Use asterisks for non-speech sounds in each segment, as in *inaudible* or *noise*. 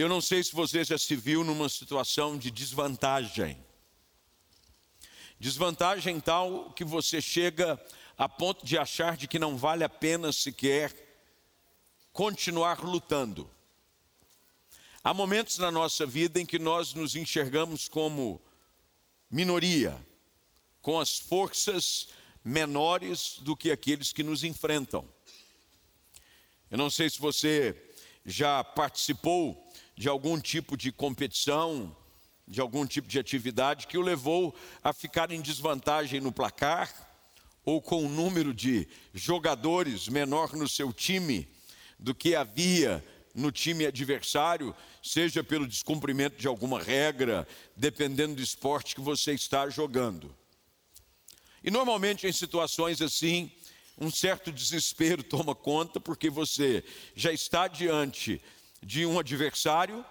Eu não sei se você já se viu numa situação de desvantagem. Desvantagem tal que você chega a ponto de achar de que não vale a pena sequer continuar lutando. Há momentos na nossa vida em que nós nos enxergamos como minoria, com as forças menores do que aqueles que nos enfrentam. Eu não sei se você já participou de algum tipo de competição, de algum tipo de atividade que o levou a ficar em desvantagem no placar, ou com um número de jogadores menor no seu time do que havia no time adversário, seja pelo descumprimento de alguma regra, dependendo do esporte que você está jogando. E normalmente em situações assim, um certo desespero *laughs* toma conta, porque você já está diante de um adversário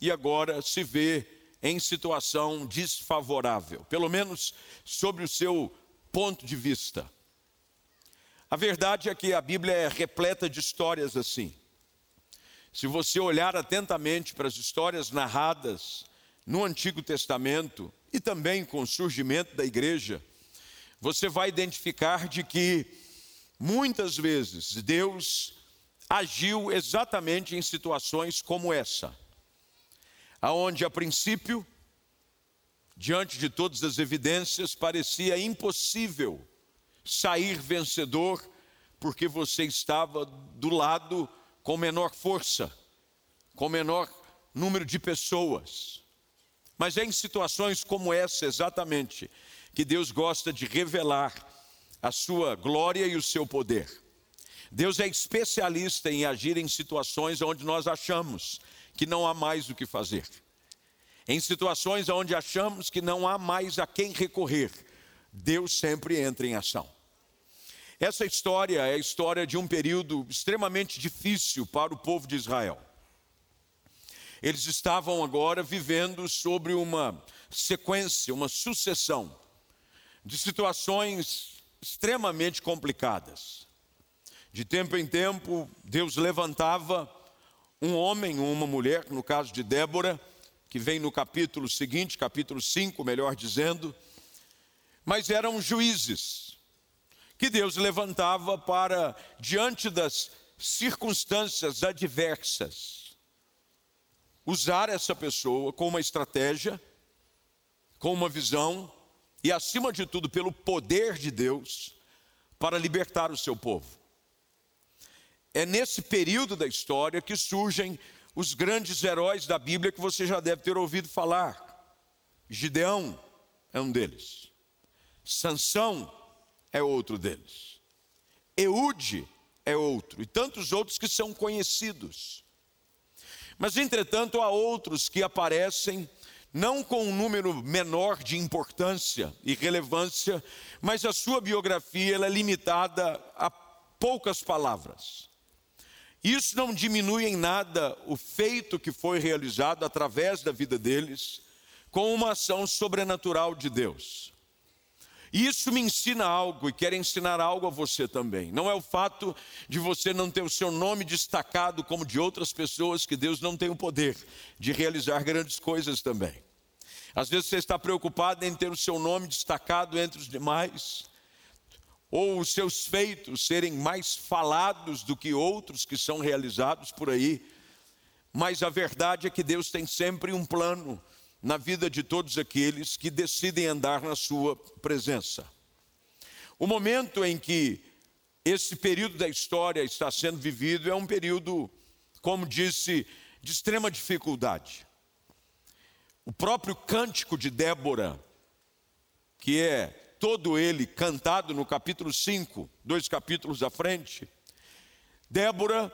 e agora se vê em situação desfavorável, pelo menos sobre o seu ponto de vista. A verdade é que a Bíblia é repleta de histórias assim. Se você olhar atentamente para as histórias narradas no Antigo Testamento e também com o surgimento da igreja, você vai identificar de que muitas vezes Deus agiu exatamente em situações como essa, aonde a princípio, diante de todas as evidências, parecia impossível sair vencedor, porque você estava do lado com menor força, com menor número de pessoas. Mas é em situações como essa exatamente que Deus gosta de revelar a sua glória e o seu poder. Deus é especialista em agir em situações onde nós achamos que não há mais o que fazer. Em situações onde achamos que não há mais a quem recorrer, Deus sempre entra em ação. Essa história é a história de um período extremamente difícil para o povo de Israel. Eles estavam agora vivendo sobre uma sequência, uma sucessão de situações extremamente complicadas. De tempo em tempo, Deus levantava um homem ou uma mulher, no caso de Débora, que vem no capítulo seguinte, capítulo 5, melhor dizendo, mas eram juízes que Deus levantava para, diante das circunstâncias adversas, usar essa pessoa com uma estratégia, com uma visão e, acima de tudo, pelo poder de Deus para libertar o seu povo. É nesse período da história que surgem os grandes heróis da Bíblia que você já deve ter ouvido falar. Gideão é um deles. Sansão é outro deles. Eude é outro, e tantos outros que são conhecidos. Mas, entretanto, há outros que aparecem não com um número menor de importância e relevância, mas a sua biografia é limitada a poucas palavras. Isso não diminui em nada o feito que foi realizado através da vida deles, com uma ação sobrenatural de Deus. Isso me ensina algo e quero ensinar algo a você também. Não é o fato de você não ter o seu nome destacado como de outras pessoas, que Deus não tem o poder de realizar grandes coisas também. Às vezes você está preocupado em ter o seu nome destacado entre os demais, ou os seus feitos serem mais falados do que outros que são realizados por aí. Mas a verdade é que Deus tem sempre um plano na vida de todos aqueles que decidem andar na Sua presença. O momento em que esse período da história está sendo vivido é um período, como disse, de extrema dificuldade. O próprio cântico de Débora, que é todo ele cantado no capítulo 5, dois capítulos à frente. Débora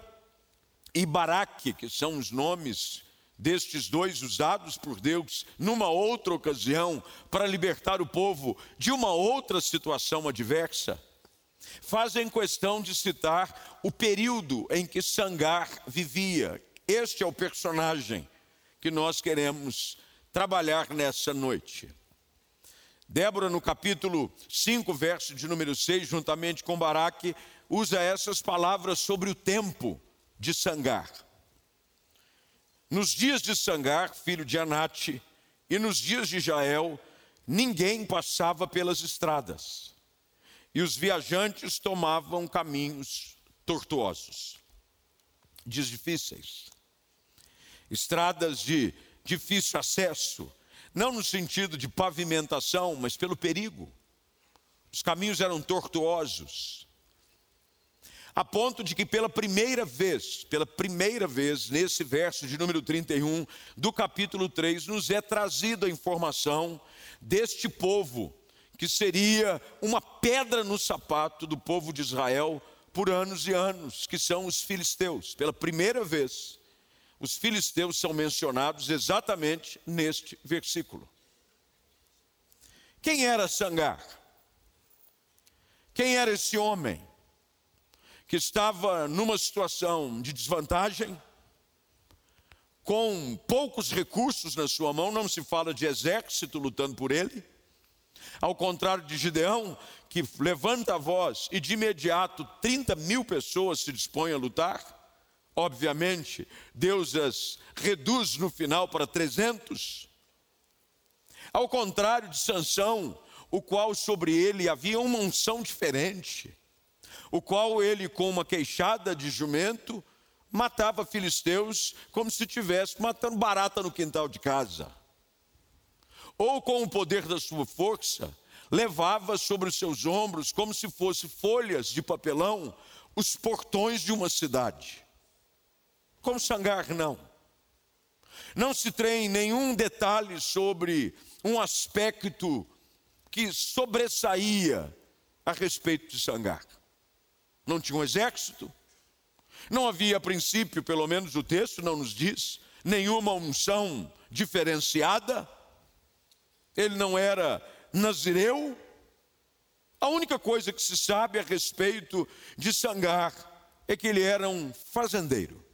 e Baraque, que são os nomes destes dois usados por Deus numa outra ocasião para libertar o povo de uma outra situação adversa, fazem questão de citar o período em que Sangar vivia. Este é o personagem que nós queremos trabalhar nessa noite. Débora, no capítulo 5, verso de número 6, juntamente com Baraque, usa essas palavras sobre o tempo de Sangar. Nos dias de Sangar, filho de Anate, e nos dias de Jael, ninguém passava pelas estradas, e os viajantes tomavam caminhos tortuosos, dias difíceis, estradas de difícil acesso, não no sentido de pavimentação, mas pelo perigo. Os caminhos eram tortuosos, a ponto de que pela primeira vez, pela primeira vez, nesse verso de número 31 do capítulo 3, nos é trazida a informação deste povo, que seria uma pedra no sapato do povo de Israel por anos e anos, que são os filisteus. Pela primeira vez, os filisteus são mencionados exatamente neste versículo. Quem era Sangar? Quem era esse homem? que estava numa situação de desvantagem, com poucos recursos na sua mão, não se fala de exército lutando por ele. Ao contrário de Gideão, que levanta a voz e de imediato 30 mil pessoas se dispõem a lutar. Obviamente, Deus as reduz no final para 300. Ao contrário de Sansão, o qual sobre ele havia uma unção diferente o qual ele, com uma queixada de jumento, matava filisteus como se estivesse matando barata no quintal de casa. Ou com o poder da sua força, levava sobre os seus ombros, como se fossem folhas de papelão, os portões de uma cidade. Com Sangar, não. Não se tem nenhum detalhe sobre um aspecto que sobressaía a respeito de Sangar não tinha um exército, não havia a princípio, pelo menos o texto não nos diz, nenhuma unção diferenciada, ele não era nazireu. A única coisa que se sabe a respeito de Sangar é que ele era um fazendeiro.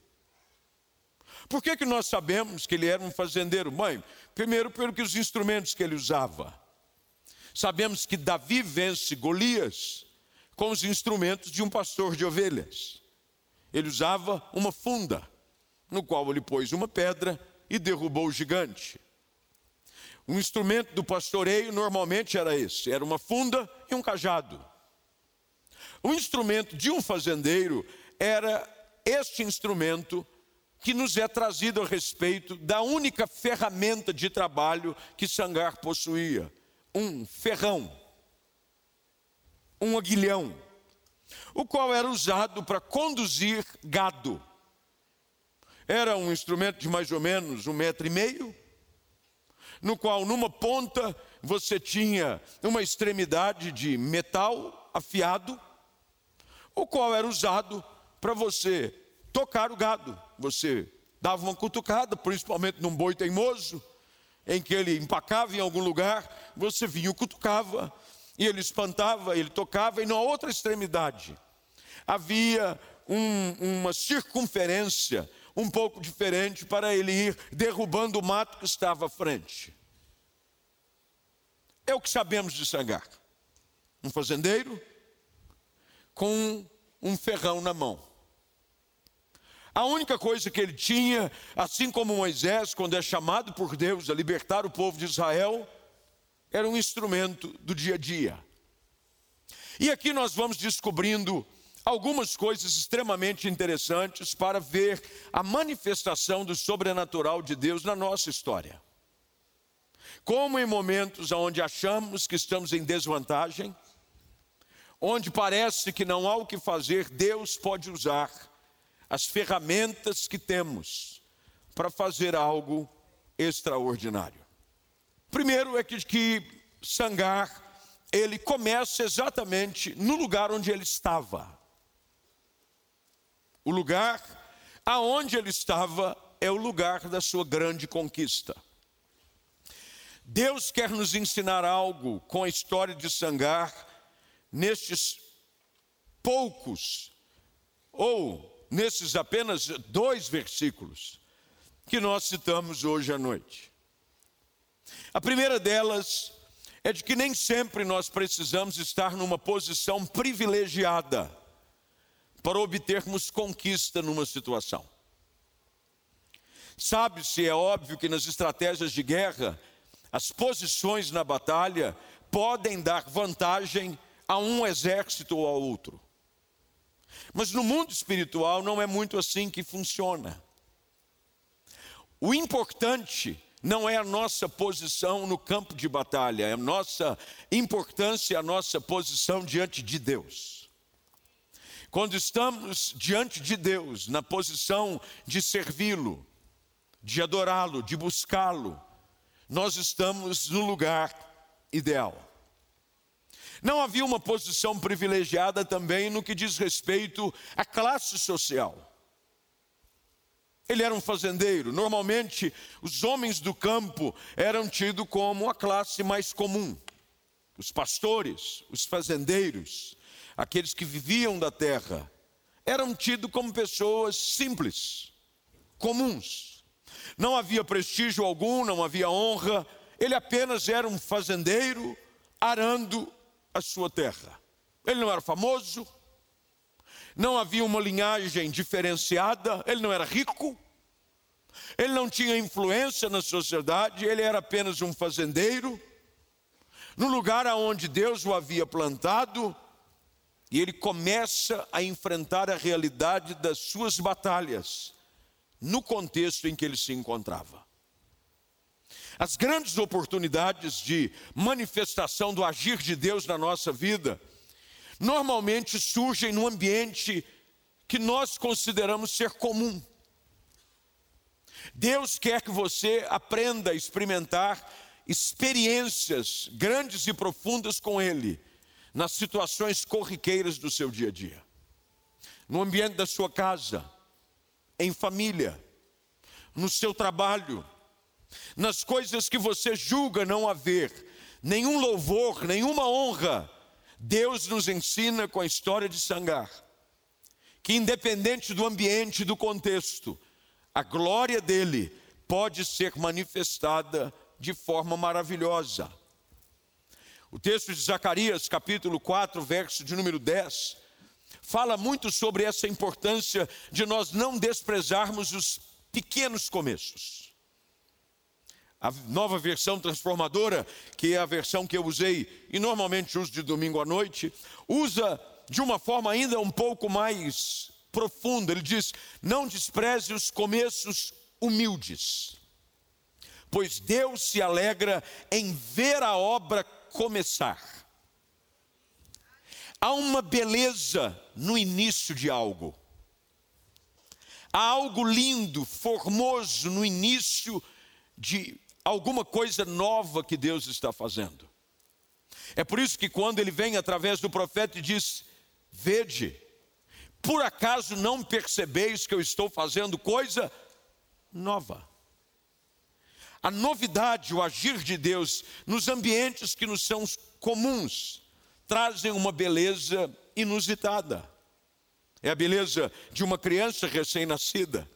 Por que, que nós sabemos que ele era um fazendeiro? Mãe, primeiro pelo os instrumentos que ele usava. Sabemos que Davi vence Golias com os instrumentos de um pastor de ovelhas. Ele usava uma funda, no qual ele pôs uma pedra e derrubou o gigante. O instrumento do pastoreio normalmente era esse: era uma funda e um cajado. O instrumento de um fazendeiro era este instrumento que nos é trazido a respeito da única ferramenta de trabalho que Sangar possuía: um ferrão um aguilhão, o qual era usado para conduzir gado. Era um instrumento de mais ou menos um metro e meio, no qual numa ponta você tinha uma extremidade de metal afiado, o qual era usado para você tocar o gado. Você dava uma cutucada, principalmente num boi teimoso, em que ele empacava em algum lugar, você vinha e cutucava, e ele espantava, ele tocava, e na outra extremidade havia um, uma circunferência um pouco diferente para ele ir derrubando o mato que estava à frente. É o que sabemos de Sangar. Um fazendeiro com um ferrão na mão. A única coisa que ele tinha, assim como Moisés, quando é chamado por Deus a libertar o povo de Israel, era um instrumento do dia a dia. E aqui nós vamos descobrindo algumas coisas extremamente interessantes para ver a manifestação do sobrenatural de Deus na nossa história. Como em momentos onde achamos que estamos em desvantagem, onde parece que não há o que fazer, Deus pode usar as ferramentas que temos para fazer algo extraordinário. Primeiro é que, que Sangar, ele começa exatamente no lugar onde ele estava. O lugar aonde ele estava é o lugar da sua grande conquista. Deus quer nos ensinar algo com a história de Sangar nestes poucos ou nesses apenas dois versículos que nós citamos hoje à noite. A primeira delas é de que nem sempre nós precisamos estar numa posição privilegiada para obtermos conquista numa situação. Sabe-se, é óbvio que nas estratégias de guerra, as posições na batalha podem dar vantagem a um exército ou a outro. Mas no mundo espiritual não é muito assim que funciona. O importante não é a nossa posição no campo de batalha, é a nossa importância, a nossa posição diante de Deus. Quando estamos diante de Deus, na posição de servi-lo, de adorá-lo, de buscá-lo, nós estamos no lugar ideal. Não havia uma posição privilegiada também no que diz respeito à classe social. Ele era um fazendeiro. Normalmente, os homens do campo eram tidos como a classe mais comum. Os pastores, os fazendeiros, aqueles que viviam da terra, eram tidos como pessoas simples, comuns. Não havia prestígio algum, não havia honra, ele apenas era um fazendeiro arando a sua terra. Ele não era famoso, não havia uma linhagem diferenciada, ele não era rico, ele não tinha influência na sociedade, ele era apenas um fazendeiro, no lugar aonde Deus o havia plantado, e ele começa a enfrentar a realidade das suas batalhas, no contexto em que ele se encontrava. As grandes oportunidades de manifestação do agir de Deus na nossa vida, normalmente surgem num ambiente que nós consideramos ser comum. Deus quer que você aprenda a experimentar experiências grandes e profundas com Ele, nas situações corriqueiras do seu dia a dia, no ambiente da sua casa, em família, no seu trabalho, nas coisas que você julga não haver nenhum louvor, nenhuma honra. Deus nos ensina com a história de Sangar que, independente do ambiente, do contexto, a glória dele pode ser manifestada de forma maravilhosa. O texto de Zacarias, capítulo 4, verso de número 10, fala muito sobre essa importância de nós não desprezarmos os pequenos começos. A nova versão transformadora, que é a versão que eu usei e normalmente uso de domingo à noite, usa de uma forma ainda um pouco mais profundo. Ele diz: Não despreze os começos humildes, pois Deus se alegra em ver a obra começar. Há uma beleza no início de algo. Há algo lindo, formoso no início de alguma coisa nova que Deus está fazendo. É por isso que quando ele vem através do profeta e diz: Vede, por acaso não percebeis que eu estou fazendo coisa nova? A novidade, o agir de Deus nos ambientes que nos são comuns, trazem uma beleza inusitada. É a beleza de uma criança recém-nascida,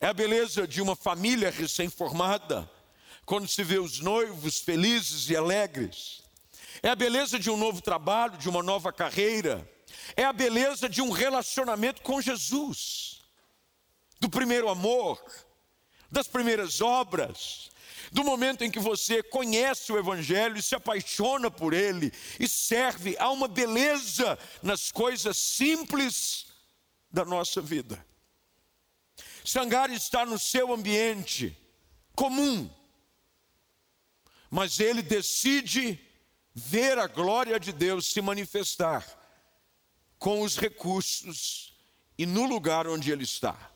é a beleza de uma família recém-formada, quando se vê os noivos felizes e alegres, é a beleza de um novo trabalho, de uma nova carreira, é a beleza de um relacionamento com Jesus, do primeiro amor, das primeiras obras, do momento em que você conhece o Evangelho e se apaixona por ele e serve, há uma beleza nas coisas simples da nossa vida. Sangar está no seu ambiente comum, mas ele decide ver a glória de Deus se manifestar com os recursos e no lugar onde ele está.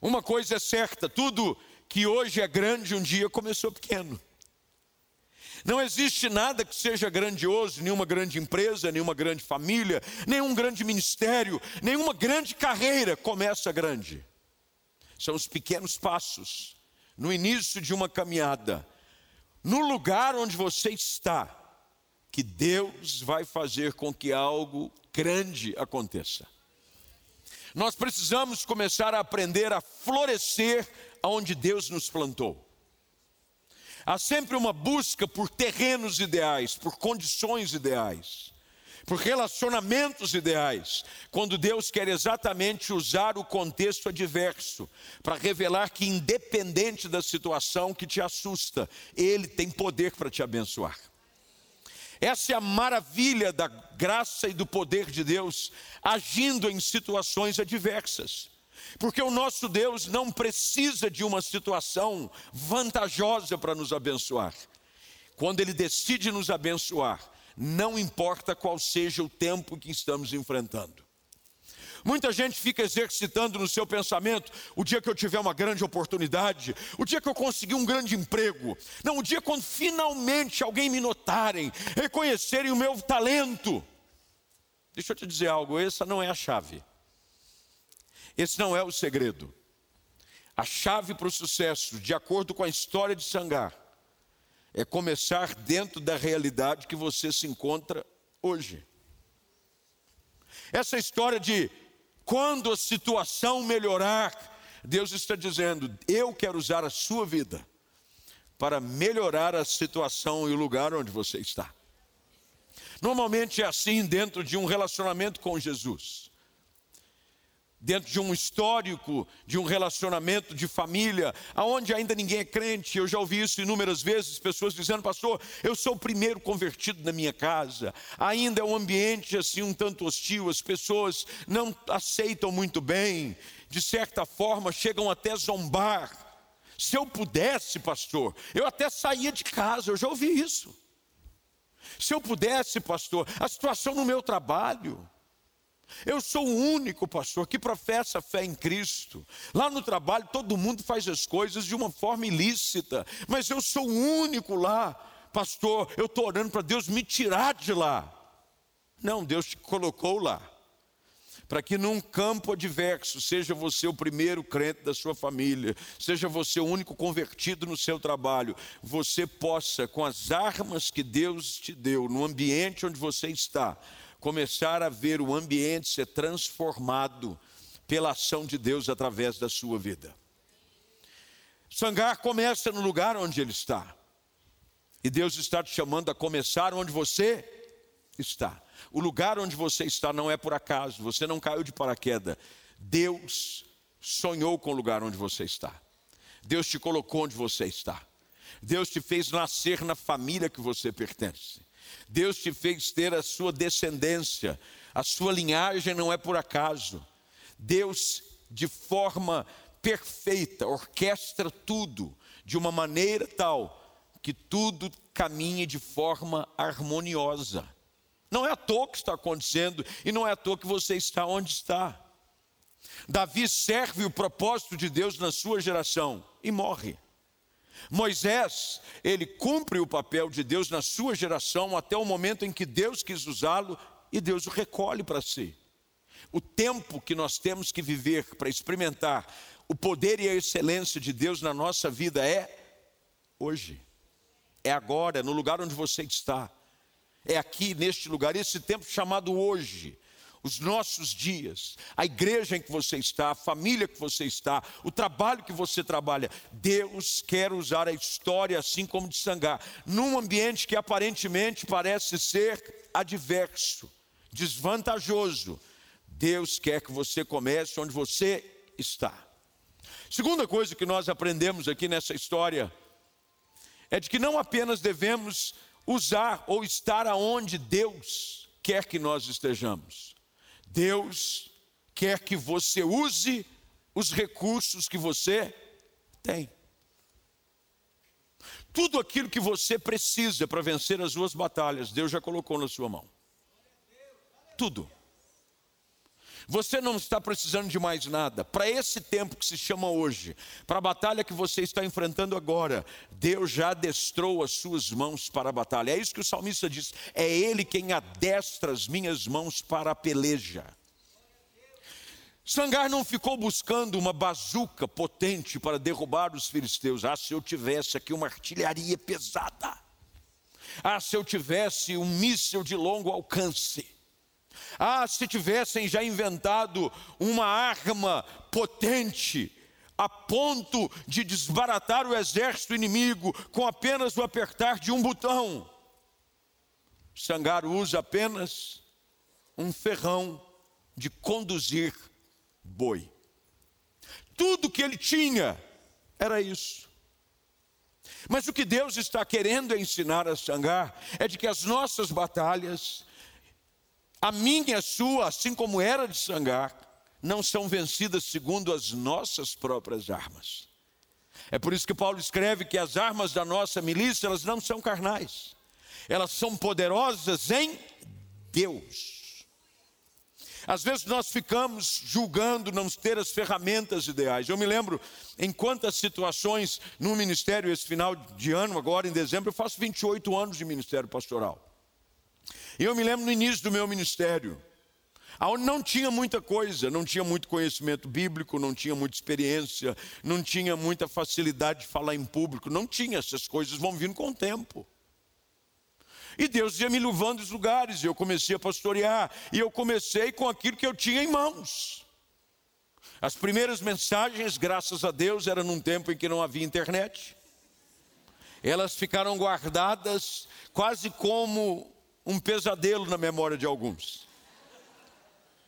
Uma coisa é certa: tudo que hoje é grande, um dia começou pequeno. Não existe nada que seja grandioso, nenhuma grande empresa, nenhuma grande família, nenhum grande ministério, nenhuma grande carreira começa grande. São os pequenos passos no início de uma caminhada, no lugar onde você está, que Deus vai fazer com que algo grande aconteça. Nós precisamos começar a aprender a florescer onde Deus nos plantou. Há sempre uma busca por terrenos ideais, por condições ideais. por relacionamentos ideais, quando Deus quer exatamente usar o contexto adverso para revelar que, independente da situação que te assusta, Ele tem poder para te abençoar. Essa é a maravilha da graça e do poder de Deus agindo em situações adversas. Porque o nosso Deus não precisa de uma situação vantajosa para nos abençoar. Quando Ele decide nos abençoar, não importa qual seja o tempo que estamos enfrentando. Muita gente fica exercitando no seu pensamento o dia que eu tiver uma grande oportunidade, o dia que eu conseguir um grande emprego, não, o dia quando finalmente alguém me notarem, reconhecerem o meu talento. Deixa eu te dizer algo, essa não é a chave. Esse não é o segredo. A chave para o sucesso, de acordo com a história de Sangar, é começar dentro da realidade que você se encontra hoje. Essa história de quando a situação melhorar, Deus está dizendo: eu quero usar a sua vida para melhorar a situação e o lugar onde você está. Normalmente é assim dentro de um relacionamento com Jesus dentro de um histórico, de um relacionamento de família, aonde ainda ninguém é crente. Eu já ouvi isso inúmeras vezes, pessoas dizendo, pastor, eu sou o primeiro convertido na minha casa. Ainda é um ambiente assim um tanto hostil, as pessoas não aceitam muito bem, de certa forma chegam até zombar. Se eu pudesse, pastor, eu até saía de casa, eu já ouvi isso. Se eu pudesse, pastor, a situação no meu trabalho, eu sou o único pastor que professa fé em Cristo. Lá no trabalho, todo mundo faz as coisas de uma forma ilícita, mas eu sou o único lá, pastor. Eu estou orando para Deus me tirar de lá. Não, Deus te colocou lá, para que num campo adverso, seja você o primeiro crente da sua família, seja você o único convertido no seu trabalho, você possa, com as armas que Deus te deu, no ambiente onde você está, começar a ver o ambiente ser transformado pela ação de Deus através da sua vida. Sangar começa no lugar onde ele está. E Deus está te chamando a começar onde você está. O lugar onde você está não é por acaso, você não caiu de paraquedas. Deus sonhou com o lugar onde você está. Deus te colocou onde você está. Deus te fez nascer na família que você pertence. Deus te fez ter a sua descendência, a sua linhagem não é por acaso. Deus, de forma perfeita, orquestra tudo de uma maneira tal que tudo caminhe de forma harmoniosa. Não é à toa que está acontecendo e não é à toa que você está onde está. Davi serve o propósito de Deus na sua geração e morre. Moisés, ele cumpre o papel de Deus na sua geração até o momento em que Deus quis usá-lo e Deus o recolhe para si. O tempo que nós temos que viver para experimentar o poder e a excelência de Deus na nossa vida é hoje, é agora, no lugar onde você está, é aqui neste lugar, esse tempo chamado hoje os nossos dias, a igreja em que você está, a família que você está, o trabalho que você trabalha. Deus quer usar a história assim como de Sangar, num ambiente que aparentemente parece ser adverso, desvantajoso. Deus quer que você comece onde você está. Segunda coisa que nós aprendemos aqui nessa história é de que não apenas devemos usar ou estar aonde Deus quer que nós estejamos, Deus quer que você use os recursos que você tem. Tudo aquilo que você precisa para vencer as suas batalhas, Deus já colocou na sua mão. Tudo. Você não está precisando de mais nada. Para esse tempo que se chama hoje, para a batalha que você está enfrentando agora, Deus já adestrou as suas mãos para a batalha. É isso que o salmista diz: é Ele quem adestra as minhas mãos para a peleja. Sangar não ficou buscando uma bazuca potente para derrubar os filisteus. Ah, se eu tivesse aqui uma artilharia pesada. Ah, se eu tivesse um míssil de longo alcance. Ah, se tivessem já inventado uma arma potente a ponto de desbaratar o exército inimigo com apenas o apertar de um botão. Sangar usa apenas um ferrão de conduzir boi. Tudo que ele tinha era isso. Mas o que Deus está querendo ensinar a Xangar é de que as nossas batalhas, a minha e a sua, assim como era de Xangar, não são vencidas segundo as nossas próprias armas. É por isso que Paulo escreve que as armas da nossa milícia, elas não são carnais. Elas são poderosas em Deus às vezes nós ficamos julgando não ter as ferramentas ideais. Eu me lembro em quantas situações no ministério, esse final de ano, agora em dezembro, eu faço 28 anos de ministério pastoral. Eu me lembro no início do meu ministério, onde não tinha muita coisa, não tinha muito conhecimento bíblico, não tinha muita experiência, não tinha muita facilidade de falar em público, não tinha essas coisas, vão vindo com o tempo. E Deus ia me levando os lugares, e eu comecei a pastorear, e eu comecei com aquilo que eu tinha em mãos. As primeiras mensagens, graças a Deus, eram num tempo em que não havia internet. Elas ficaram guardadas quase como um pesadelo na memória de alguns.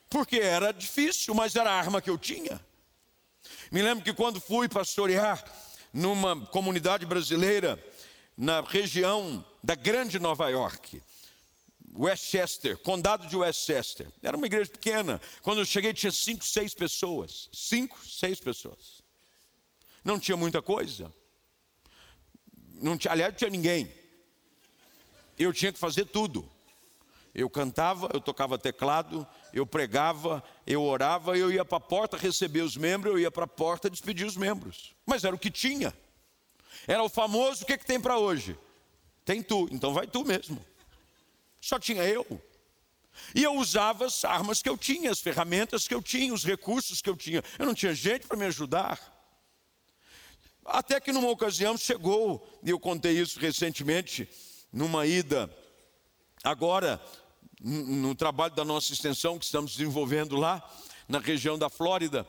Porque era difícil, mas era a arma que eu tinha. Me lembro que quando fui pastorear numa comunidade brasileira, na região da grande Nova York. Westchester, condado de Westchester. Era uma igreja pequena. Quando eu cheguei, tinha cinco, seis pessoas. Cinco, seis pessoas. Não tinha muita coisa. Não tinha, aliás, não tinha ninguém. Eu tinha que fazer tudo. Eu cantava, eu tocava teclado, eu pregava, eu orava, eu ia para a porta receber os membros, eu ia para a porta despedir os membros. Mas era o que tinha. Era o famoso: o que, que tem para hoje? Tem tu, então vai tu mesmo. Só tinha eu. E eu usava as armas que eu tinha, as ferramentas que eu tinha, os recursos que eu tinha. Eu não tinha gente para me ajudar. Até que numa ocasião chegou, e eu contei isso recentemente, numa ida, agora, no trabalho da nossa extensão que estamos desenvolvendo lá, na região da Flórida,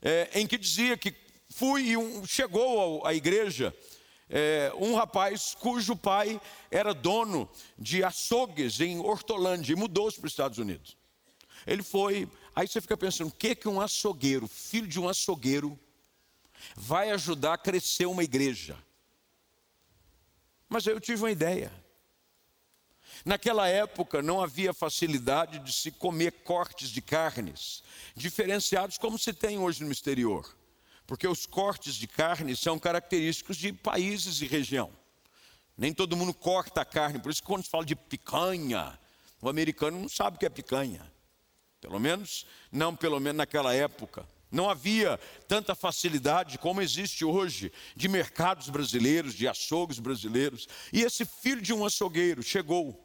é, em que dizia que fui e um, chegou à igreja é, um rapaz cujo pai era dono de açougues em Hortolândia e mudou-se para os Estados Unidos. Ele foi, aí você fica pensando, o que, que um açougueiro, filho de um açougueiro, vai ajudar a crescer uma igreja? Mas aí eu tive uma ideia. Naquela época não havia facilidade de se comer cortes de carnes diferenciados como se tem hoje no exterior porque os cortes de carne são característicos de países e região. Nem todo mundo corta a carne, por isso que quando se fala de picanha, o americano não sabe o que é picanha. Pelo menos, não pelo menos naquela época. Não havia tanta facilidade como existe hoje de mercados brasileiros, de açougues brasileiros. E esse filho de um açougueiro chegou.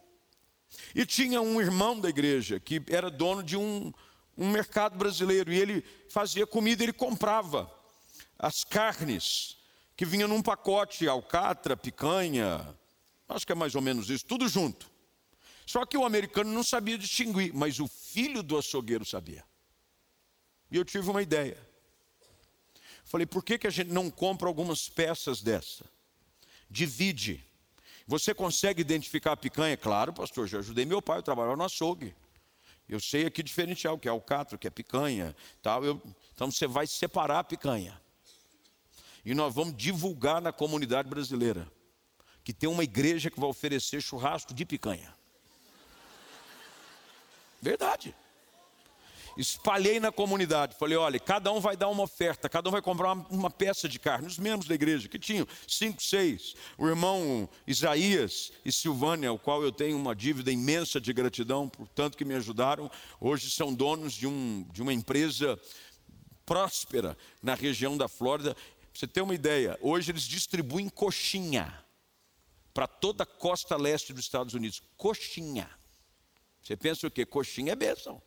E tinha um irmão da igreja que era dono de um, um mercado brasileiro. E ele fazia comida, ele comprava as carnes que vinham num pacote, alcatra, picanha, acho que é mais ou menos isso, tudo junto. Só que o americano não sabia distinguir, mas o filho do açougueiro sabia. E eu tive uma ideia. Falei, por que, que a gente não compra algumas peças dessa? Divide. Você consegue identificar a picanha? Claro, pastor, já ajudei meu pai, eu trabalhava no açougue. Eu sei aqui diferenciar o que é alcatra, o que é picanha. Tal. Eu, então você vai separar a picanha e nós vamos divulgar na comunidade brasileira que tem uma igreja que vai oferecer churrasco de picanha. Verdade. Espalhei na comunidade, falei: olha, cada um vai dar uma oferta, cada um vai comprar uma, uma peça de carne. Os membros da igreja, que tinham cinco, seis, o irmão Isaías e Silvânia, ao qual eu tenho uma dívida imensa de gratidão por tanto que me ajudaram, hoje são donos de, um, de uma empresa próspera na região da Flórida você tem uma ideia, hoje eles distribuem coxinha para toda a costa leste dos Estados Unidos. Coxinha. Você pensa o quê? Coxinha é bênção.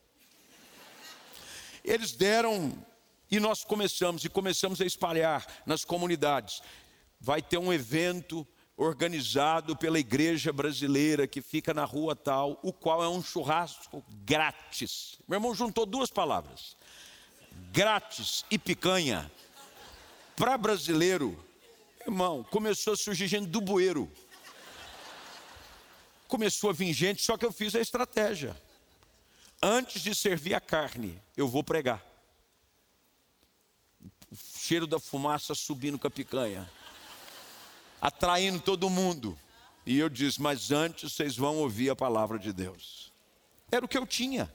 Eles deram e nós começamos e começamos a espalhar nas comunidades. Vai ter um evento organizado pela igreja brasileira que fica na rua tal, o qual é um churrasco grátis. Meu irmão juntou duas palavras: grátis e picanha. Para brasileiro, irmão, começou a surgir gente do bueiro. Começou a vir gente, só que eu fiz a estratégia. Antes de servir a carne, eu vou pregar. O cheiro da fumaça subindo com a picanha, atraindo todo mundo. E eu disse: Mas antes vocês vão ouvir a palavra de Deus. Era o que eu tinha.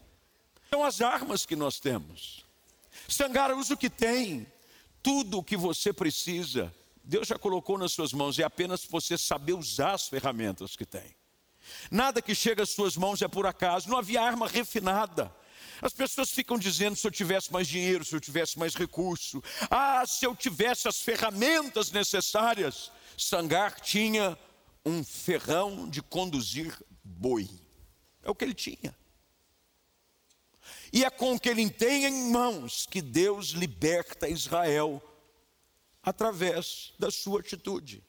São as armas que nós temos. Sangara usa o que tem, tudo o que você precisa. Deus já colocou nas suas mãos, é apenas você saber usar as ferramentas que tem. Nada que chega às suas mãos é por acaso, não havia arma refinada. As pessoas ficam dizendo se eu tivesse mais dinheiro, se eu tivesse mais recurso, ah, se eu tivesse as ferramentas necessárias. Sangar tinha um ferrão de conduzir boi. É o que ele tinha. E é com o que ele tem em mãos que Deus liberta Israel através da sua atitude.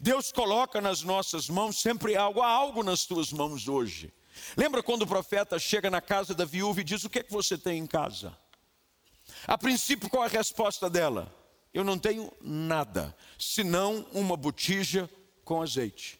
Deus coloca nas nossas mãos sempre algo, há algo nas tuas mãos hoje. Lembra quando o profeta chega na casa da viúva e diz: O que é que você tem em casa? A princípio, qual é a resposta dela? Eu não tenho nada, senão uma botija com azeite.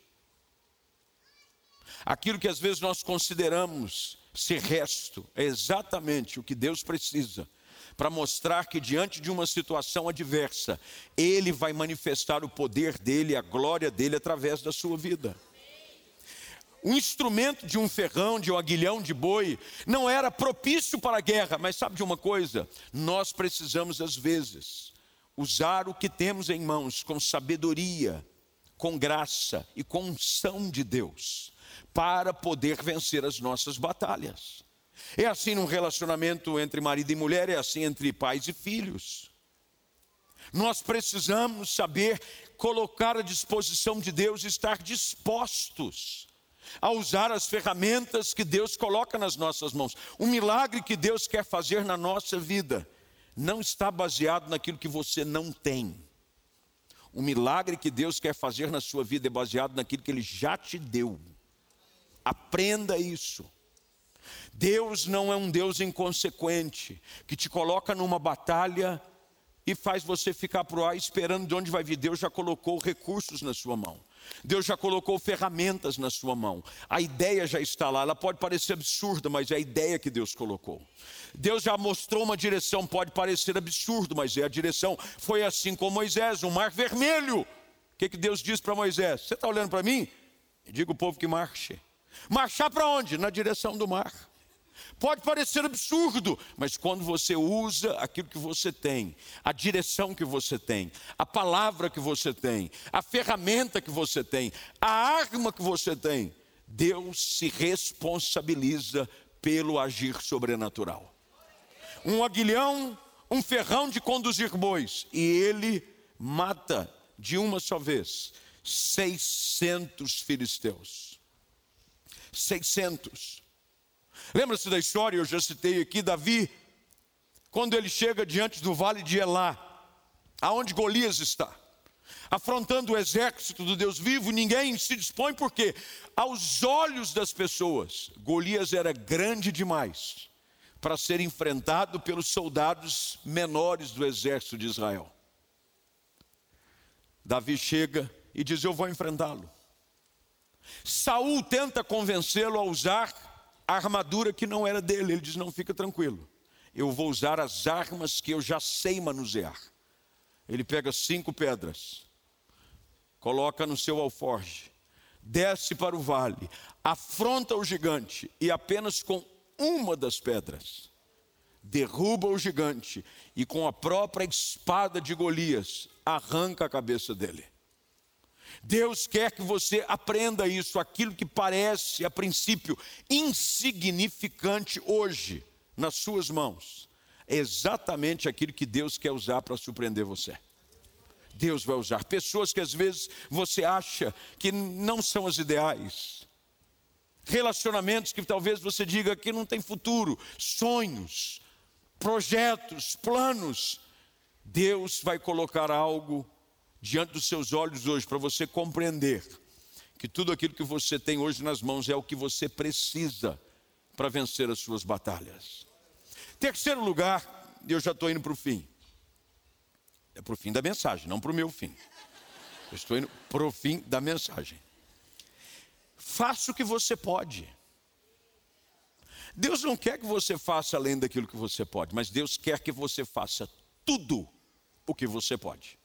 Aquilo que às vezes nós consideramos ser resto é exatamente o que Deus precisa para mostrar que diante de uma situação adversa, Ele vai manifestar o poder dele, a glória dele através da sua vida. O instrumento de um ferrão, de um aguilhão de boi, não era propício para a guerra, mas sabe de uma coisa? Nós precisamos, às vezes, usar o que temos em mãos com sabedoria, com graça e com unção de Deus, para poder vencer as nossas batalhas. É assim num relacionamento entre marido e mulher, é assim entre pais e filhos. Nós precisamos saber colocar à disposição de Deus, estar dispostos a usar as ferramentas que Deus coloca nas nossas mãos. O milagre que Deus quer fazer na nossa vida não está baseado naquilo que você não tem. O milagre que Deus quer fazer na sua vida é baseado naquilo que Ele já te deu. Aprenda isso. Deus não é um Deus inconsequente, que te coloca numa batalha e faz você ficar pro ar esperando de onde vai vir. Deus já colocou recursos na sua mão. Deus já colocou ferramentas na sua mão. A ideia já está lá. Ela pode parecer absurda, mas é a ideia que Deus colocou. Deus já mostrou uma direção, pode parecer absurdo, mas é a direção. Foi assim com Moisés, um mar vermelho. O que, que Deus diz para Moisés? Você está olhando para mim? Diga o povo que marche. Marchar para onde? Na direção do mar. Pode parecer absurdo, mas quando você usa aquilo que você tem, a direção que você tem, a palavra que você tem, a ferramenta que você tem, a arma que você tem, Deus se responsabiliza pelo agir sobrenatural. Um aguilhão, um ferrão de conduzir bois, e ele mata de uma só vez 600 filisteus. 600. Lembra-se da história, eu já citei aqui, Davi, quando ele chega diante do vale de Elá, aonde Golias está, afrontando o exército do Deus vivo, ninguém se dispõe, porque aos olhos das pessoas, Golias era grande demais para ser enfrentado pelos soldados menores do exército de Israel. Davi chega e diz: Eu vou enfrentá-lo. Saul tenta convencê-lo a usar a armadura que não era dele. Ele diz: Não, fica tranquilo. Eu vou usar as armas que eu já sei manusear. Ele pega cinco pedras, coloca no seu alforge, desce para o vale, afronta o gigante e apenas com uma das pedras derruba o gigante e com a própria espada de Golias arranca a cabeça dele. Deus quer que você aprenda isso, aquilo que parece, a princípio, insignificante hoje, nas suas mãos, é exatamente aquilo que Deus quer usar para surpreender você. Deus vai usar pessoas que às vezes você acha que não são as ideais, relacionamentos que talvez você diga que não tem futuro, sonhos, projetos, planos. Deus vai colocar algo diante dos seus olhos hoje, para você compreender que tudo aquilo que você tem hoje nas mãos é o que você precisa para vencer as suas batalhas. Terceiro lugar, eu já estou indo para o fim. É para o fim da mensagem, não para o meu fim. Eu estou indo para o fim da mensagem. Faça o que você pode. Deus não quer que você faça além daquilo que você pode, mas Deus quer que você faça tudo o que você pode.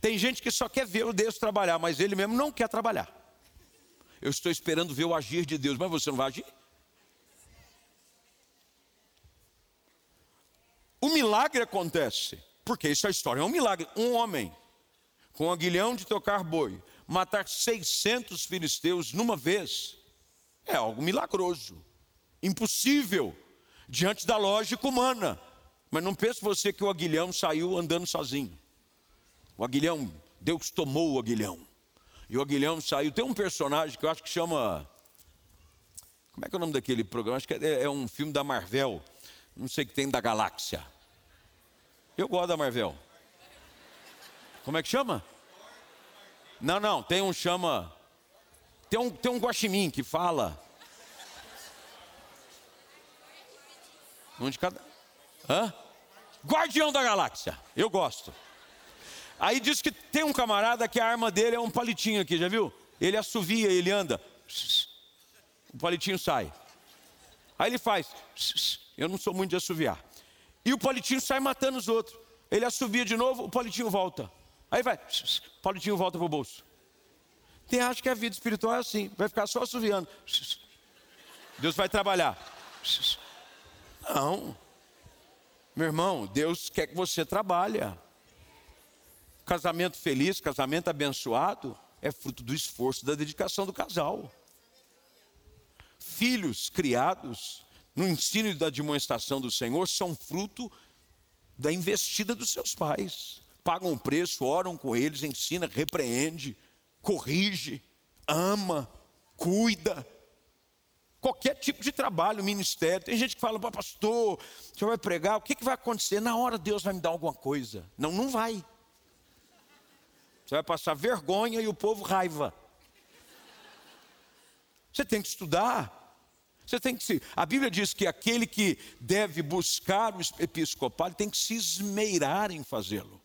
Tem gente que só quer ver o Deus trabalhar, mas ele mesmo não quer trabalhar. Eu estou esperando ver o agir de Deus, mas você não vai agir? O milagre acontece, porque isso é história, é um milagre. Um homem com aguilhão de tocar boi, matar 600 filisteus numa vez, é algo milagroso, impossível, diante da lógica humana. Mas não pense você que o aguilhão saiu andando sozinho. O aguilhão, Deus tomou o aguilhão. E o aguilhão saiu. Tem um personagem que eu acho que chama. Como é que é o nome daquele programa? Acho que é, é um filme da Marvel. Não sei o que tem da galáxia. Eu gosto da Marvel. Como é que chama? Não, não, tem um chama. Tem um, tem um guaxinim que fala. Um de cada. Hã? Guardião da Galáxia. Eu gosto. Aí diz que tem um camarada que a arma dele é um palitinho aqui, já viu? Ele assovia, ele anda. O palitinho sai. Aí ele faz. Eu não sou muito de assoviar. E o palitinho sai matando os outros. Ele assovia de novo, o palitinho volta. Aí vai. O palitinho volta pro bolso. Tem acha que a vida espiritual é assim, vai ficar só assoviando. Deus vai trabalhar. Não. Meu irmão, Deus quer que você trabalhe. Casamento feliz, casamento abençoado, é fruto do esforço, da dedicação do casal. Filhos criados no ensino e da demonstração do Senhor são fruto da investida dos seus pais. Pagam o preço, oram com eles, ensina, repreende, corrige, ama, cuida. Qualquer tipo de trabalho, ministério. Tem gente que fala, pastor, você vai pregar, o que, que vai acontecer? Na hora Deus vai me dar alguma coisa. Não, não vai. Você vai passar vergonha e o povo raiva. Você tem que estudar. Você tem que se. A Bíblia diz que aquele que deve buscar o episcopado tem que se esmeirar em fazê-lo.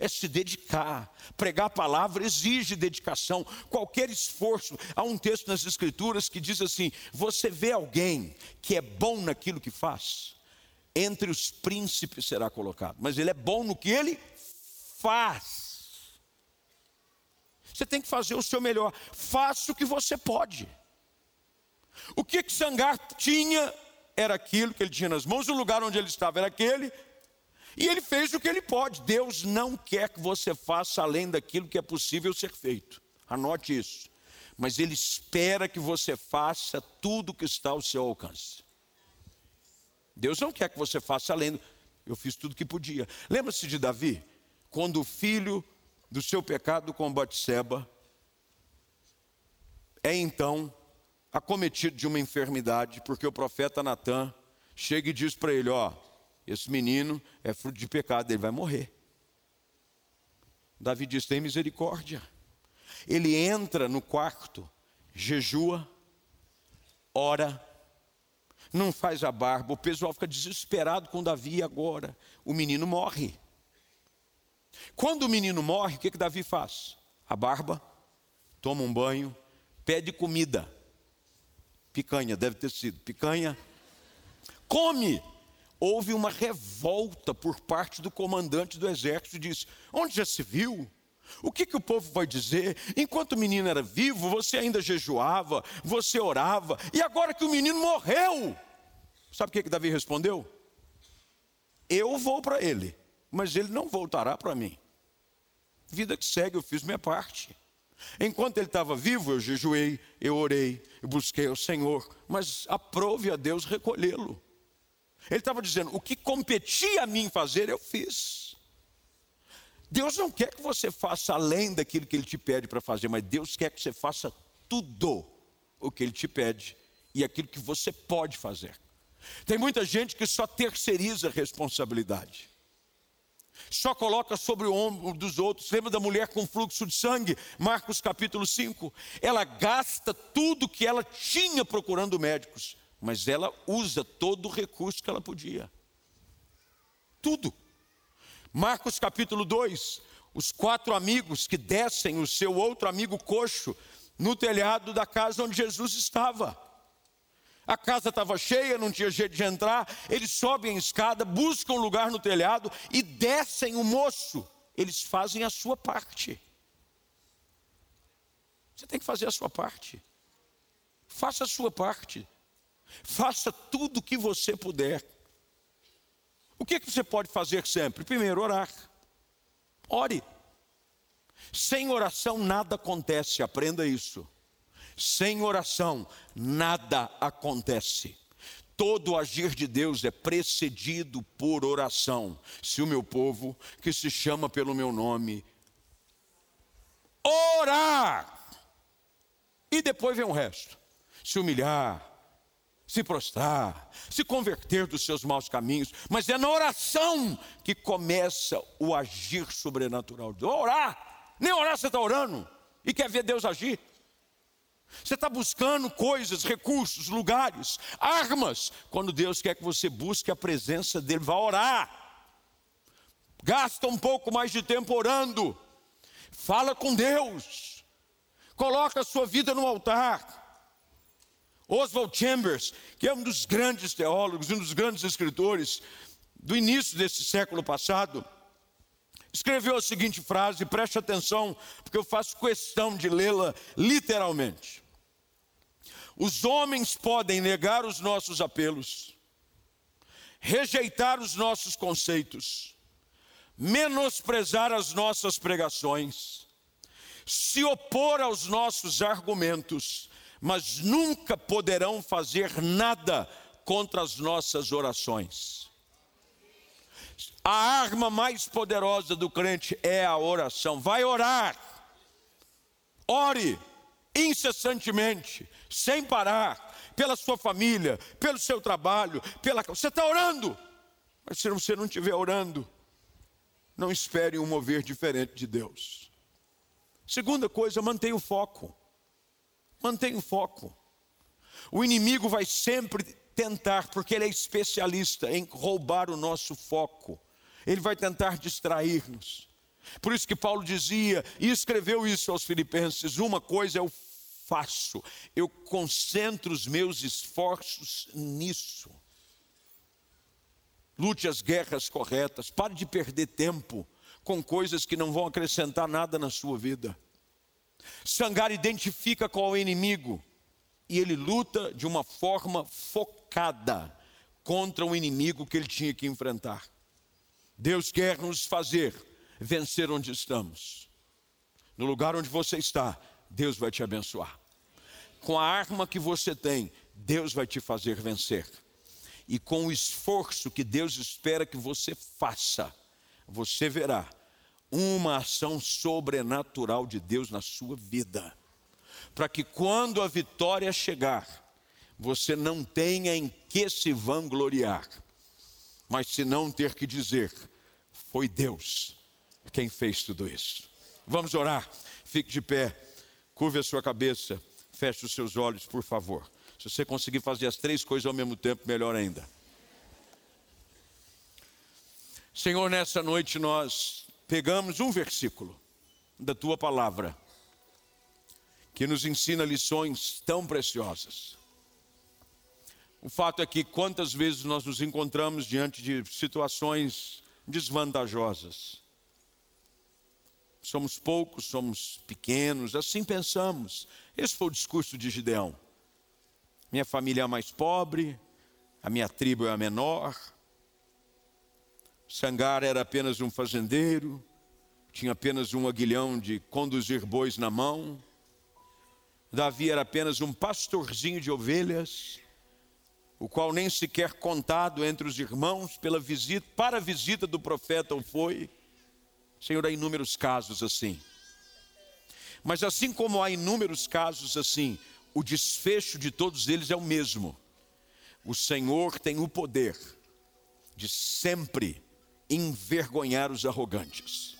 É se dedicar. Pregar a palavra exige dedicação, qualquer esforço. Há um texto nas Escrituras que diz assim: você vê alguém que é bom naquilo que faz, entre os príncipes será colocado, mas ele é bom no que ele faz. Você tem que fazer o seu melhor. Faça o que você pode. O que, que Sangar tinha era aquilo que ele tinha nas mãos, o lugar onde ele estava era aquele, e ele fez o que ele pode. Deus não quer que você faça além daquilo que é possível ser feito. Anote isso. Mas ele espera que você faça tudo o que está ao seu alcance. Deus não quer que você faça além. Eu fiz tudo o que podia. Lembra-se de Davi? Quando o filho do seu pecado com Batseba, é então acometido de uma enfermidade, porque o profeta Natan chega e diz para ele: Ó, esse menino é fruto de pecado, ele vai morrer. Davi diz: tem misericórdia. Ele entra no quarto, jejua, ora, não faz a barba, o pessoal fica desesperado com Davi agora. O menino morre. Quando o menino morre, o que, que Davi faz? A barba, toma um banho, pede comida. Picanha, deve ter sido. Picanha. Come. Houve uma revolta por parte do comandante do exército. Disse: Onde já se viu? O que, que o povo vai dizer? Enquanto o menino era vivo, você ainda jejuava, você orava, e agora que o menino morreu, sabe o que, que Davi respondeu? Eu vou para ele mas ele não voltará para mim. Vida que segue, eu fiz minha parte. Enquanto ele estava vivo, eu jejuei, eu orei, eu busquei ao Senhor, mas aprove a Deus recolhê-lo. Ele estava dizendo: o que competia a mim fazer, eu fiz. Deus não quer que você faça além daquilo que Ele te pede para fazer, mas Deus quer que você faça tudo o que Ele te pede e aquilo que você pode fazer. Tem muita gente que só terceiriza a responsabilidade só coloca sobre o ombro dos outros. Lembra da mulher com fluxo de sangue? Marcos capítulo 5. Ela gasta tudo que ela tinha procurando médicos, mas ela usa todo o recurso que ela podia. Tudo. Marcos capítulo 2. Os quatro amigos que descem o seu outro amigo coxo no telhado da casa onde Jesus estava. A casa estava cheia, não tinha jeito de entrar. Eles sobem a escada, buscam lugar no telhado e descem o moço. Eles fazem a sua parte. Você tem que fazer a sua parte. Faça a sua parte. Faça tudo o que você puder. O que, que você pode fazer sempre? Primeiro, orar. Ore. Sem oração nada acontece, aprenda isso. Sem oração nada acontece. Todo agir de Deus é precedido por oração. Se o meu povo, que se chama pelo meu nome, orar, e depois vem o resto: se humilhar, se prostrar, se converter dos seus maus caminhos, mas é na oração que começa o agir sobrenatural. Orar, nem orar você está orando e quer ver Deus agir. Você está buscando coisas, recursos, lugares, armas, quando Deus quer que você busque a presença dEle, vá orar. Gasta um pouco mais de tempo orando, fala com Deus, coloca a sua vida no altar. Oswald Chambers, que é um dos grandes teólogos, um dos grandes escritores do início desse século passado, escreveu a seguinte frase, preste atenção, porque eu faço questão de lê-la literalmente. Os homens podem negar os nossos apelos, rejeitar os nossos conceitos, menosprezar as nossas pregações, se opor aos nossos argumentos, mas nunca poderão fazer nada contra as nossas orações. A arma mais poderosa do crente é a oração. Vai orar. Ore incessantemente, sem parar, pela sua família, pelo seu trabalho, pela você está orando. Mas se você não estiver orando, não espere um mover diferente de Deus. Segunda coisa, mantenha o foco. Mantenha o foco. O inimigo vai sempre tentar, porque ele é especialista em roubar o nosso foco. Ele vai tentar distrair-nos. Por isso que Paulo dizia e escreveu isso aos Filipenses: uma coisa eu faço, eu concentro os meus esforços nisso. Lute as guerras corretas, pare de perder tempo com coisas que não vão acrescentar nada na sua vida. Sangar identifica qual é o inimigo e ele luta de uma forma focada contra o inimigo que ele tinha que enfrentar. Deus quer nos fazer vencer onde estamos. No lugar onde você está, Deus vai te abençoar. Com a arma que você tem, Deus vai te fazer vencer. E com o esforço que Deus espera que você faça, você verá uma ação sobrenatural de Deus na sua vida, para que quando a vitória chegar, você não tenha em que se vangloriar, mas se não ter que dizer: foi Deus quem fez tudo isso. Vamos orar, fique de pé, curve a sua cabeça, feche os seus olhos, por favor. Se você conseguir fazer as três coisas ao mesmo tempo, melhor ainda. Senhor, nessa noite nós pegamos um versículo da tua palavra que nos ensina lições tão preciosas. O fato é que quantas vezes nós nos encontramos diante de situações desvantajosas. Somos poucos, somos pequenos, assim pensamos. Esse foi o discurso de Gideão. Minha família é a mais pobre, a minha tribo é a menor, Sangar era apenas um fazendeiro, tinha apenas um aguilhão de conduzir bois na mão. Davi era apenas um pastorzinho de ovelhas, o qual nem sequer contado entre os irmãos pela visita, para a visita do profeta o foi. Senhor, há inúmeros casos assim. Mas assim como há inúmeros casos assim, o desfecho de todos eles é o mesmo. O Senhor tem o poder de sempre envergonhar os arrogantes.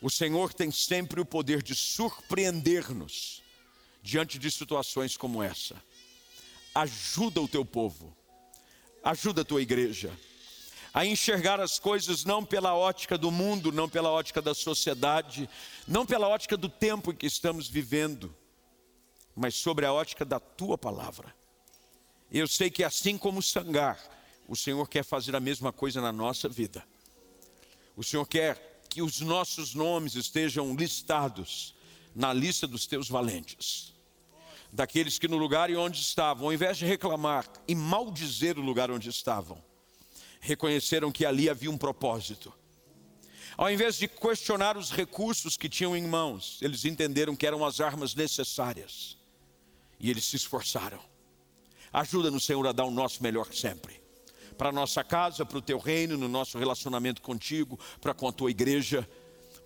O Senhor tem sempre o poder de surpreender-nos diante de situações como essa. Ajuda o teu povo, ajuda a tua igreja a enxergar as coisas não pela ótica do mundo, não pela ótica da sociedade, não pela ótica do tempo em que estamos vivendo, mas sobre a ótica da tua palavra. Eu sei que assim como Sangar, o Senhor quer fazer a mesma coisa na nossa vida. O Senhor quer que os nossos nomes estejam listados na lista dos teus valentes. Daqueles que no lugar e onde estavam, ao invés de reclamar e maldizer o lugar onde estavam, reconheceram que ali havia um propósito. Ao invés de questionar os recursos que tinham em mãos, eles entenderam que eram as armas necessárias. E eles se esforçaram. Ajuda-nos, Senhor, a dar o nosso melhor sempre. Para a nossa casa, para o teu reino, no nosso relacionamento contigo, para com a tua igreja.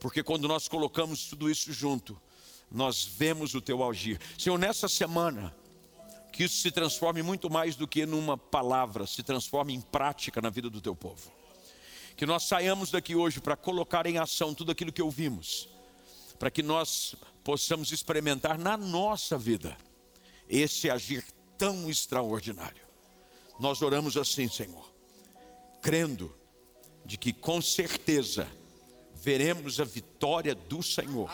Porque quando nós colocamos tudo isso junto, nós vemos o teu agir. Senhor, nessa semana, que isso se transforme muito mais do que numa palavra, se transforme em prática na vida do teu povo. Que nós saiamos daqui hoje para colocar em ação tudo aquilo que ouvimos, para que nós possamos experimentar na nossa vida esse agir tão extraordinário. Nós oramos assim, Senhor, crendo de que com certeza veremos a vitória do Senhor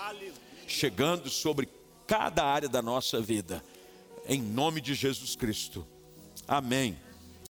chegando sobre cada área da nossa vida, em nome de Jesus Cristo. Amém.